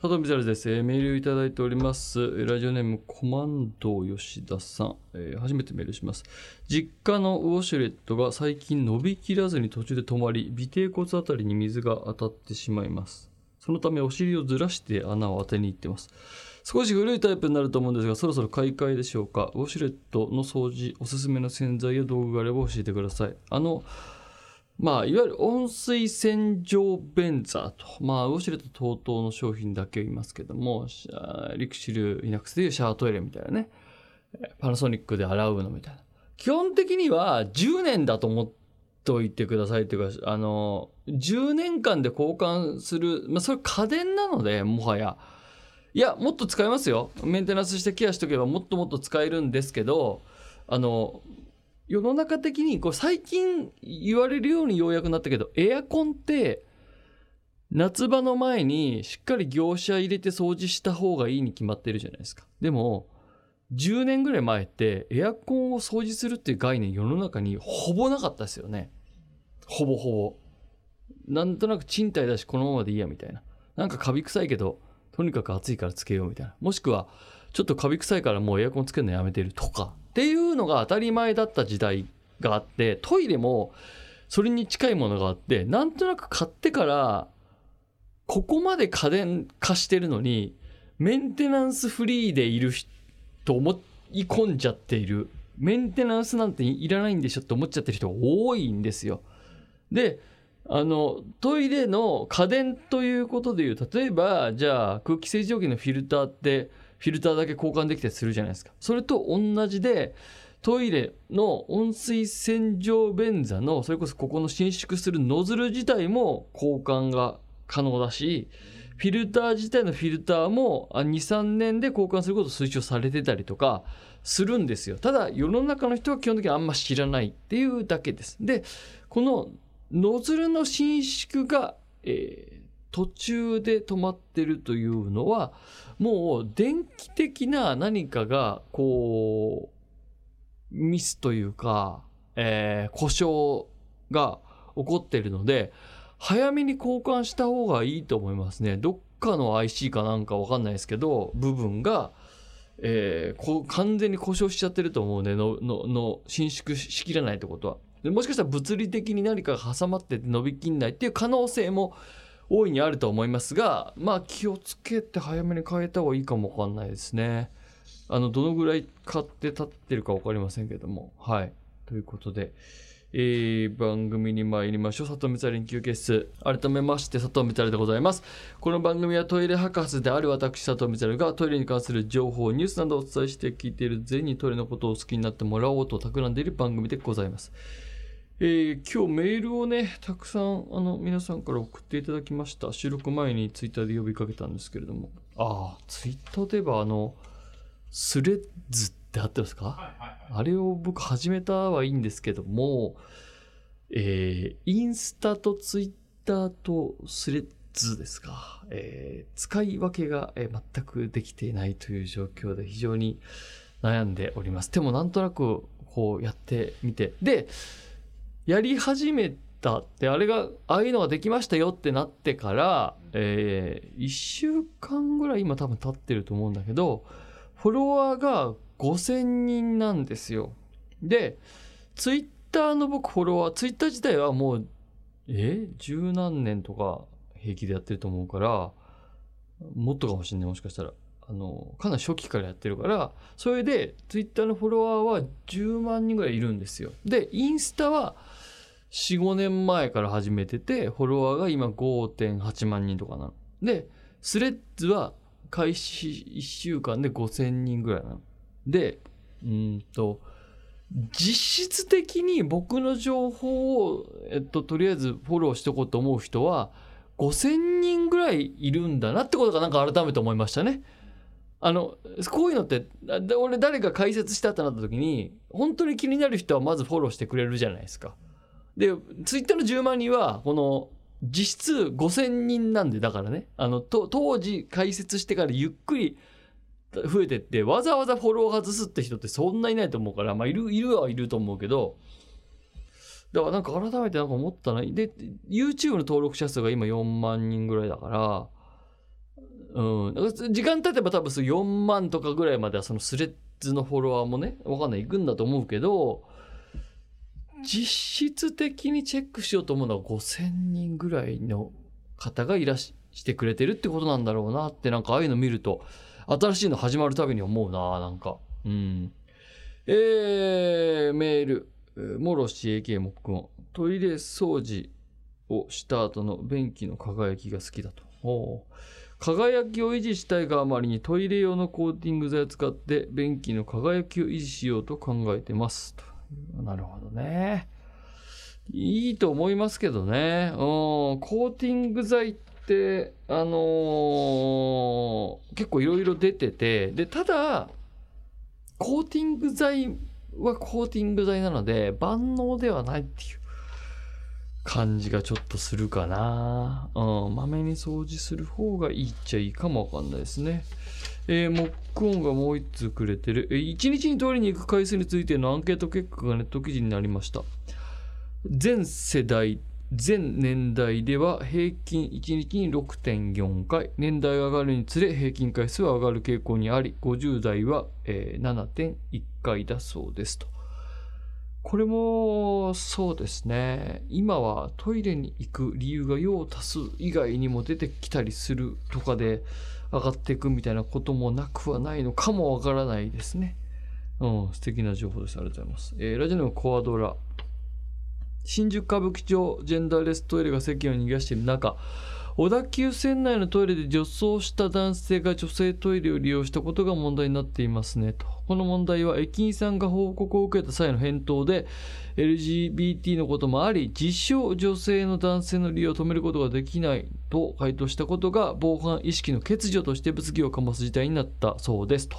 佐藤みざるです、えーメールをいただいております。ラジオネームコマンド吉田さん、えー初めてメールします。実家のウォシュレットが最近伸びきらずに途中で止まり、尾てい骨あたりに水が当たってしまいます。そのためお尻をずらして穴を当てに行ってます。少し古いタイプになると思うんですが、そろそろ買い替えでしょうか。ウォシュレットの掃除、おすすめの洗剤や道具があれば教えてください。あの、まあ、いわゆる温水洗浄便座と、まあ、ウォシュレット等々の商品だけ言いますけども、リクシル、イナックスでいうシャワートイレみたいなね、パナソニックで洗うのみたいな。基本的には10年だと思っておいてくださいっていうか、あの、10年間で交換する、まあ、それ家電なので、もはや。いや、もっと使えますよ。メンテナンスしてケアしておけばもっともっと使えるんですけど、あの、世の中的にこう最近言われるようにようやくなったけどエアコンって夏場の前にしっかり業者入れて掃除した方がいいに決まってるじゃないですか。でも10年ぐらい前ってエアコンを掃除するっていう概念世の中にほぼなかったですよね。ほぼほぼ。なんとなく賃貸だしこのままでいいやみたいな。なんかカビ臭いけどとにかく暑いからつけようみたいな。もしくはちょっとカビ臭いからもうエアコンつけるのやめてるとか。っていうのが当たり前だった時代があってトイレもそれに近いものがあってなんとなく買ってからここまで家電化してるのにメンテナンスフリーでいる人と思い込んじゃっているメンテナンスなんていらないんでしょって思っちゃってる人が多いんですよ。であのトイレの家電ということでいう例えばじゃあ空気清浄機のフィルターってフィルターだけ交換できたりするじゃないですか。それと同じでトイレの温水洗浄便座のそれこそここの伸縮するノズル自体も交換が可能だしフィルター自体のフィルターも23年で交換することを推奨されてたりとかするんですよ。ただ世の中の人は基本的にあんま知らないっていうだけです。でこのノズルの伸縮が、えー途中で止まってるというのはもう電気的な何かがこうミスというか、えー故障が起こってるので早めに交換した方がいいと思いますね。どっかの IC かなんかわかんないですけど部分が、えーこ完全に故障しちゃってると思うね。ののの伸縮しきらないってことは。でもしかしたら物理的に何かが挟まってて伸びきんないっていう可能性も大いにあると思いますがまあ気をつけて早めに変えた方がいいかもわかんないですね。あのどのぐらい買って立ってるか分かりませんけども。はい。ということで、えー番組に参りましょう。佐藤光晴休憩室。改めまして佐藤光晴でございます。この番組はトイレ博士である私佐藤光晴がトイレに関する情報ニュースなどをお伝えして聞いている全員にトイレのことを好きになってもらおうと企んでいる番組でございます。えー今日メールをねたくさんあの皆さんから送っていただきました。収録前にツイッターで呼びかけたんですけれども。ああツイッターといえばあのスレッズってあってますか、あれを僕始めたはいいんですけどもえーインスタとツイッターとスレッズですか、えー使い分けが、えー全くできていないという状況で非常に悩んでおります。でもなんとなくこうやってみて。でやり始めたってあれがああいうのができましたよってなってから、え1週間ぐらい今多分経ってると思うんだけどフォロワーが5000人なんですよ。でツイッターの僕フォロワーツイッター自体はもうえ十何年とか平気でやってると思うからもっとかもしれないもしかしたら。あのかなり初期からやってるからそれでツイッターのフォロワーは10万人ぐらいいるんですよ。でインスタは45年前から始めててフォロワーが今5.8万人とかなのでスレッズは開始1週間で5000人ぐらいなのでうんと実質的に僕の情報を、えっと、とりあえずフォローしとこうと思う人は5,000人ぐらいいるんだなってことがなんか改めて思いましたね。あのこういうのって俺誰か解説したってなった時に本当に気になる人はまずフォローしてくれるじゃないですか。でツイッターの10万人はこの実質5,000人なんでだからね。あのと当時解説してからゆっくり増えてってわざわざフォロー外すって人ってそんないないと思うからまあいるいるはいると思うけどだからなんか改めてなんか思ったな。で YouTube の登録者数が今4万人ぐらいだからうん、か時間経てば多分そ4万とかぐらいまではそのスレッズのフォロワーもねわかんない行くんだと思うけど実質的にチェックしようと思うのは5,000人ぐらいの方がいらしてくれてるってことなんだろうなってなんかああいうの見ると新しいの始まるたびに思うななんか。うん。えー、メール。もろし AK もっくんトイレ掃除をした後の便器の輝きが好きだと。輝きを維持したいがあまりにトイレ用のコーティング剤を使って便器の輝きを維持しようと考えてます。と。なるほどねいいと思いますけどねうんコーティング剤ってあのー結構いろいろ出ててでただコーティング剤はコーティング剤なので万能ではないっていう感じがちょっとするかな。うん、まめに掃除する方がいいっちゃいいかもわかんないですね。えー、モックオンがもう1通くれてる。えー、1日にトイレに行く回数についてのアンケート結果がネット記事になりました。全世代、全年代では平均1日に6.4回、年代が上がるにつれ平均回数は上がる傾向にあり、50代は、えー7.1回だそうですと。これもそうですね今はトイレに行く理由が用を足す以外にも出てきたりするとかで上がっていくみたいなこともなくはないのかもわからないですね。うん、素敵な情報です。ありがとうございます。えーラジオネームコアドラ。新宿歌舞伎町ジェンダーレストイレが世間を逃がしている中、小田急線内のトイレで女装した男性が女性トイレを利用したことが問題になっていますねと。この問題は駅員さんが報告を受けた際の返答で LGBT のこともあり自称女性の男性の利用を止めることができないと回答したことが防犯意識の欠如として物議を醸す事態になったそうですと。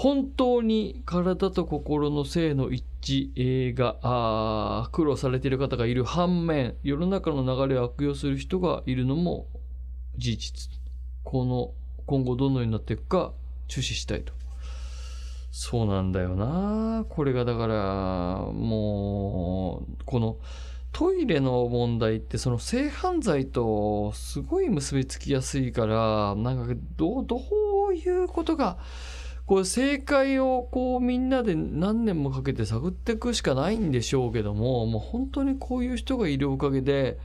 本当に体と心の性の一致が苦労されている方がいる反面世の中の流れを悪用する人がいるのも事実。この今後どのようになっていくか注視したいと。そうなんだよな。これがだからもうこのトイレの問題ってその性犯罪とすごい結びつきやすいからなんかどうどういうことがこう正解をこうみんなで何年もかけて探っていくしかないんでしょうけどももう本当にこういう人がいるおかげで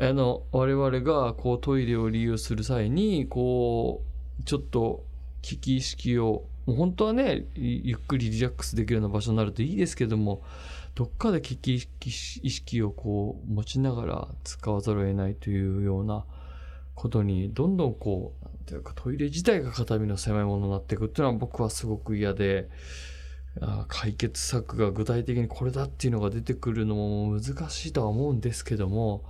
あの我々がこうトイレを利用する際にこうちょっと危機意識をもう本当はねゆっくりリラックスできるような場所になるといいですけどもどっかで危機意識をこう持ちながら使わざるを得ないというようなことにどんどんこうなんていうかトイレ自体が肩身の狭いものになっていくっていうのは僕はすごく嫌で解決策が具体的にこれだっていうのが出てくるのも難しいとは思うんですけども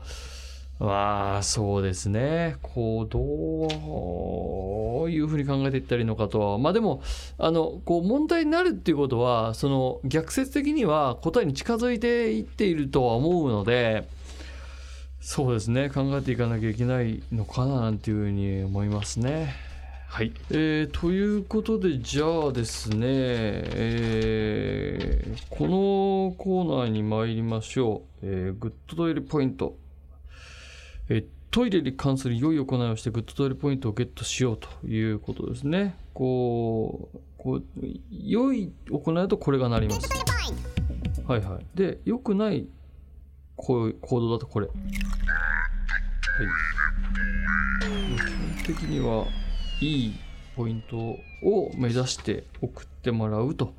まあそうですね。こうどういうふうに考えていったらいいのかとは。まあでもあのこう問題になるっていうことはその逆説的には答えに近づいていっているとは思うのでそうですね。考えていかなきゃいけないのかななんていうふうに思いますね。はい、えーということでじゃあですね、えーこのコーナーに参りましょう、えーグッドトイレポイント、えートイレに関する良い行いをしてグッドトイレポイントをゲットしようということですね。こうこう良い行いだとこれがなります。はいはい。で良くないこういう行動だとこれはい基本的にはいいポイントを目指して送ってもらうと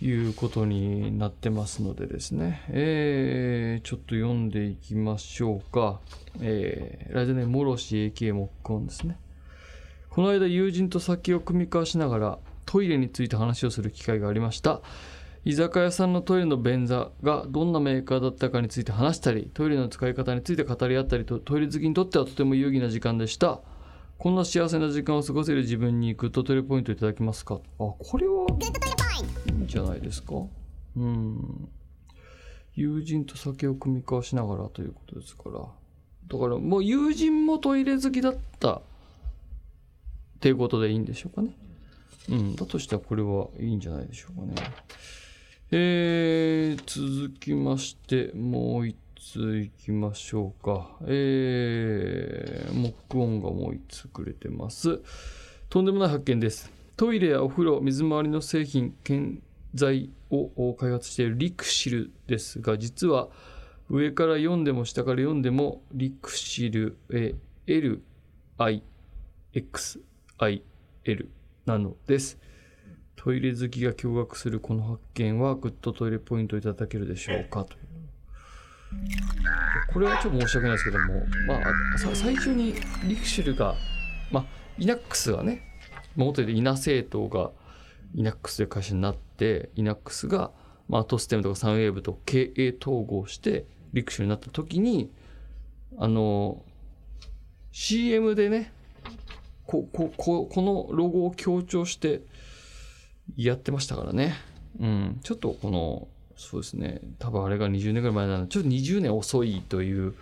いうことになってますのでですね、えー、ちょっと読んでいきましょうか。えー、ラジオネームもろし AK モックオンですね。この間友人と酒を酌み交わしながらトイレについて話をする機会がありました。居酒屋さんのトイレの便座がどんなメーカーだったかについて話したり、トイレの使い方について語り合ったりと、トイレ好きにとってはとても有意義な時間でした。こんな幸せな時間を過ごせる自分にグッドトイレポイントいただけますか？あ、これは？いいんじゃないですか？うん。友人と酒を酌み交わしながらということですから。だからもう友人もトイレ好きだったっていうことでいいんでしょうかね。うん。だとしたらこれはいいんじゃないでしょうかね。えー、続きまして、もう一ついきましょうか。えー、モックオンがもう1つくれてます。とんでもない発見です。トイレやお風呂、水回りの製品、建材を開発しているリクシルですが、実は上から読んでも下から読んでもリクシル、え LIXIL なのです。トイレ好きが驚愕するこの発見はグッドトイレポイントいただけるでしょうか？という。これはちょっと申し訳ないですけども、まあ、さ最初にリクシルが、まあ、イナックスがね、元でイナ政党がイナックスという会社になって、イナックスが、まあ、トステムとかサンウェーブと経営統合して、リクシルになった時に、あの、CM でね、こここのロゴを強調してやってましたからね。うん、ちょっとこの、そうですね、多分あれが20年ぐらい前なので、ちょっと20年遅いという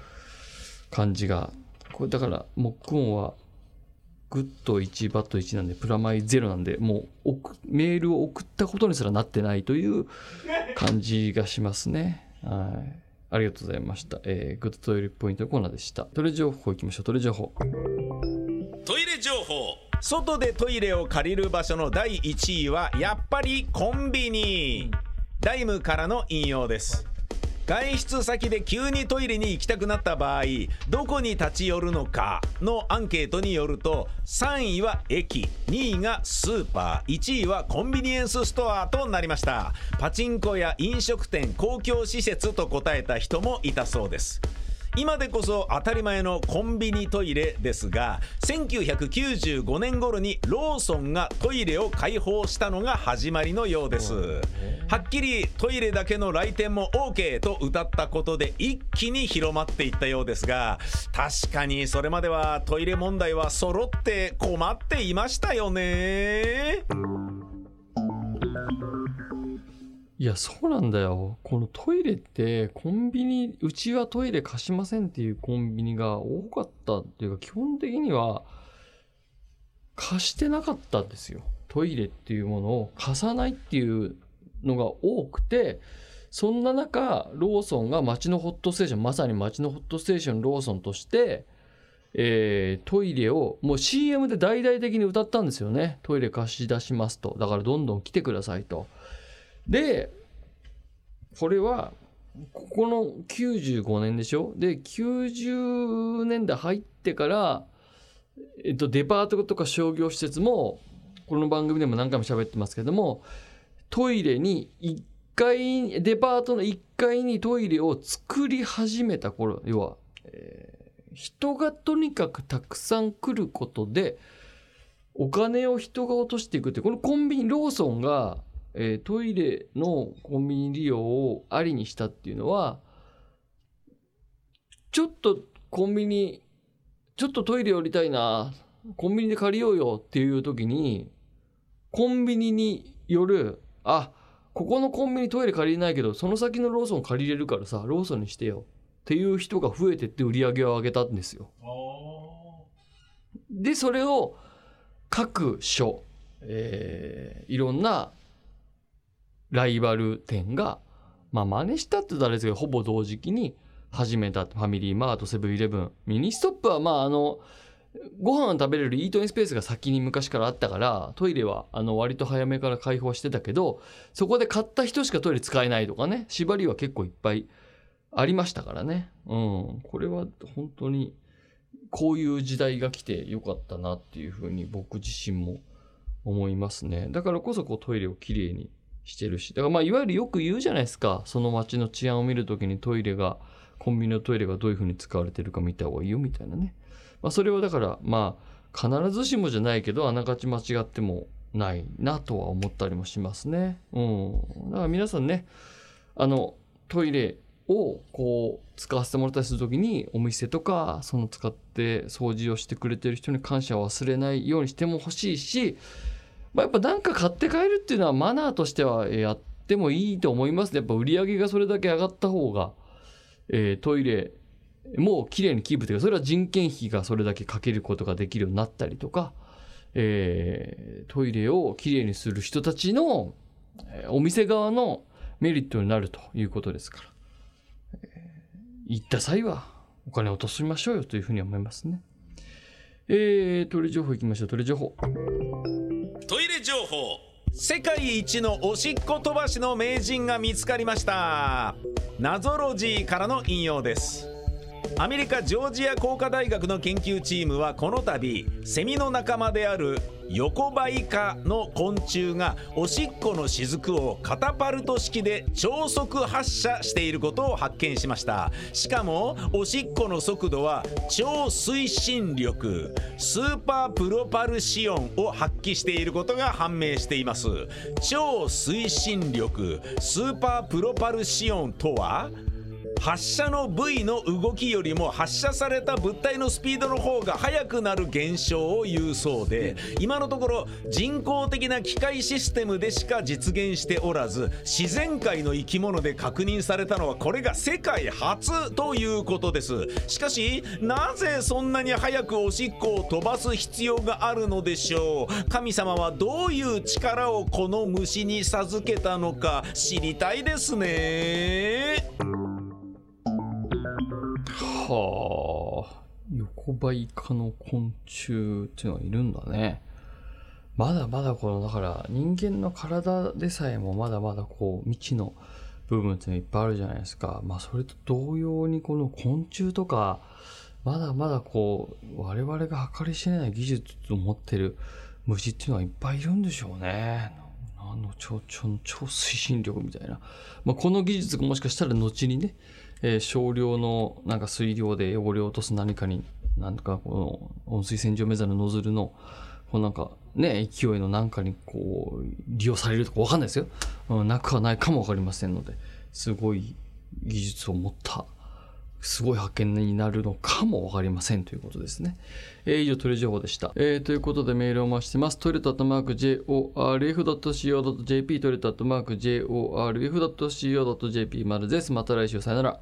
感じが、これだから、モックオンは、グッド1、バット1なんで、プラマイ0なんで、もう送メールを送ったことにすらなってないという 感じがしますね。はい。ありがとうございました。えー、グッドトイレポイントのコーナーでした。トイレ情報いきましょう。トイレ情報。トイレ情報外でトイレを借りる場所の第1位はやっぱりコンビニ。ダイムからの引用です。外出先で急にトイレに行きたくなった場合どこに立ち寄るのかのアンケートによると3位は駅2位がスーパー1位はコンビニエンスストアとなりました。パチンコや飲食店公共施設と答えた人もいたそうです。今でこそ当たり前のコンビニトイレですが1995年頃にローソンがトイレを開放したのが始まりのようです。はっきりトイレだけの来店も OK と歌ったことで一気に広まっていったようですが確かにそれまではトイレ問題は揃って困っていましたよね。いや、そうなんだよ。このトイレって、コンビニ、うちはトイレ貸しませんっていうコンビニが多かったっていうか、基本的には貸してなかったんですよ。トイレっていうものを貸さないっていうのが多くて、そんな中、ローソンが街のホットステーション、まさに街のホットステーションローソンとして、えートイレをもう CM で大々的に歌ったんですよね。トイレ貸し出しますと。だからどんどん来てくださいと。で、これは、ここの95年でしょ？で、90年代入ってから、えっと、デパートとか商業施設も、この番組でも何回も喋ってますけども、トイレに1階、デパートの1階にトイレを作り始めた頃、要は、えー人がとにかくたくさん来ることで、お金を人が落としていくって、このコンビニ、ローソンが、えートイレのコンビニ利用をありにしたっていうのは、ちょっとコンビニ、ちょっとトイレ寄りたいな、コンビニで借りようよっていう時に、コンビニによる、あ、ここのコンビニトイレ借りれないけど、その先のローソン借りれるからさ、ローソンにしてよっていう人が増えてって売り上げを上げたんですよ。で、それを各所、えーいろんなライバル店が、まあ真似したって言ったらあれですけど、ほぼ同時期に始めた。ファミリーマート、セブンイレブン。ミニストップはまああの、ご飯を食べれるイートインスペースが先に昔からあったから、トイレはあの割と早めから開放してたけど、そこで買った人しかトイレ使えないとかね、縛りは結構いっぱいありましたからね。うん。これは本当に、こういう時代が来てよかったなっていうふうに僕自身も思いますね。だからこそこうトイレをきれいにしてるし。だからまあいわゆるよく言うじゃないですか。その街の治安を見るときにトイレが、コンビニのトイレがどういうふうに使われてるか見た方がいいよみたいなね。まあそれはだからまあ必ずしもじゃないけどあながち間違ってもないなとは思ったりもしますね。うん。だから皆さんね、あのトイレをこう使わせてもらったりするときにお店とかその使って掃除をしてくれてる人に感謝を忘れないようにしても欲しいし、まあ、やっぱ何か買って帰るっていうのはマナーとしてはやってもいいと思いますね。やっぱ売り上げがそれだけ上がった方が、えートイレも綺麗にキープというかそれは人件費がそれだけかけることができるようになったりとか、えートイレをきれいにする人たちの、えお店側のメリットになるということですから、えー行った際はお金を落としましょうよというふうに思いますね。えー、トイレ情報いきましょう。トイレ情報。トイレ情報。世界一のおしっこ飛ばしの名人が見つかりました。ナゾロジーからの引用です。アメリカジョージア工科大学の研究チームはこの度セミの仲間である横ばい科の昆虫がおしっこの雫をカタパルト式で超速発射していることを発見しました。しかもおしっこの速度は超推進力スーパープロパルシオンを発揮していることが判明しています。超推進力スーパープロパルシオンとは？発射の部位の動きよりも発射された物体のスピードの方が速くなる現象を言うそうで今のところ人工的な機械システムでしか実現しておらず自然界の生き物で確認されたのはこれが世界初ということです。しかしなぜそんなに早くおしっこを飛ばす必要があるのでしょう？神様はどういう力をこの虫に授けたのか知りたいですね。はあ、横ばい科の昆虫っていうのがいるんだね。まだまだこの、だから人間の体でさえもまだまだこう未知の部分っていうのいっぱいあるじゃないですか。まあそれと同様にこの昆虫とか、まだまだこう、我々が計り知れない技術を持ってる虫っていうのはいっぱいいるんでしょうね。あの超超超推進力みたいな。まあ、この技術がもしかしたら後にね、えー、少量のなんか水量で汚れを落とす何かに、なんかこの温水洗浄便座のノズルの、こうなんかね、勢いのなんかにこう、利用されるとかわかんないですよ。うん、なくはないかもわかりませんので、すごい技術を持ったすごい発見になるのかもわかりませんということですね。えー、以上、トイレ情報でした。えー、ということでメールお待ちしてます。トイレットアットマーク JORF.CO.JP トイレットアットマーク JORF.CO.JP までです。また来週さよなら。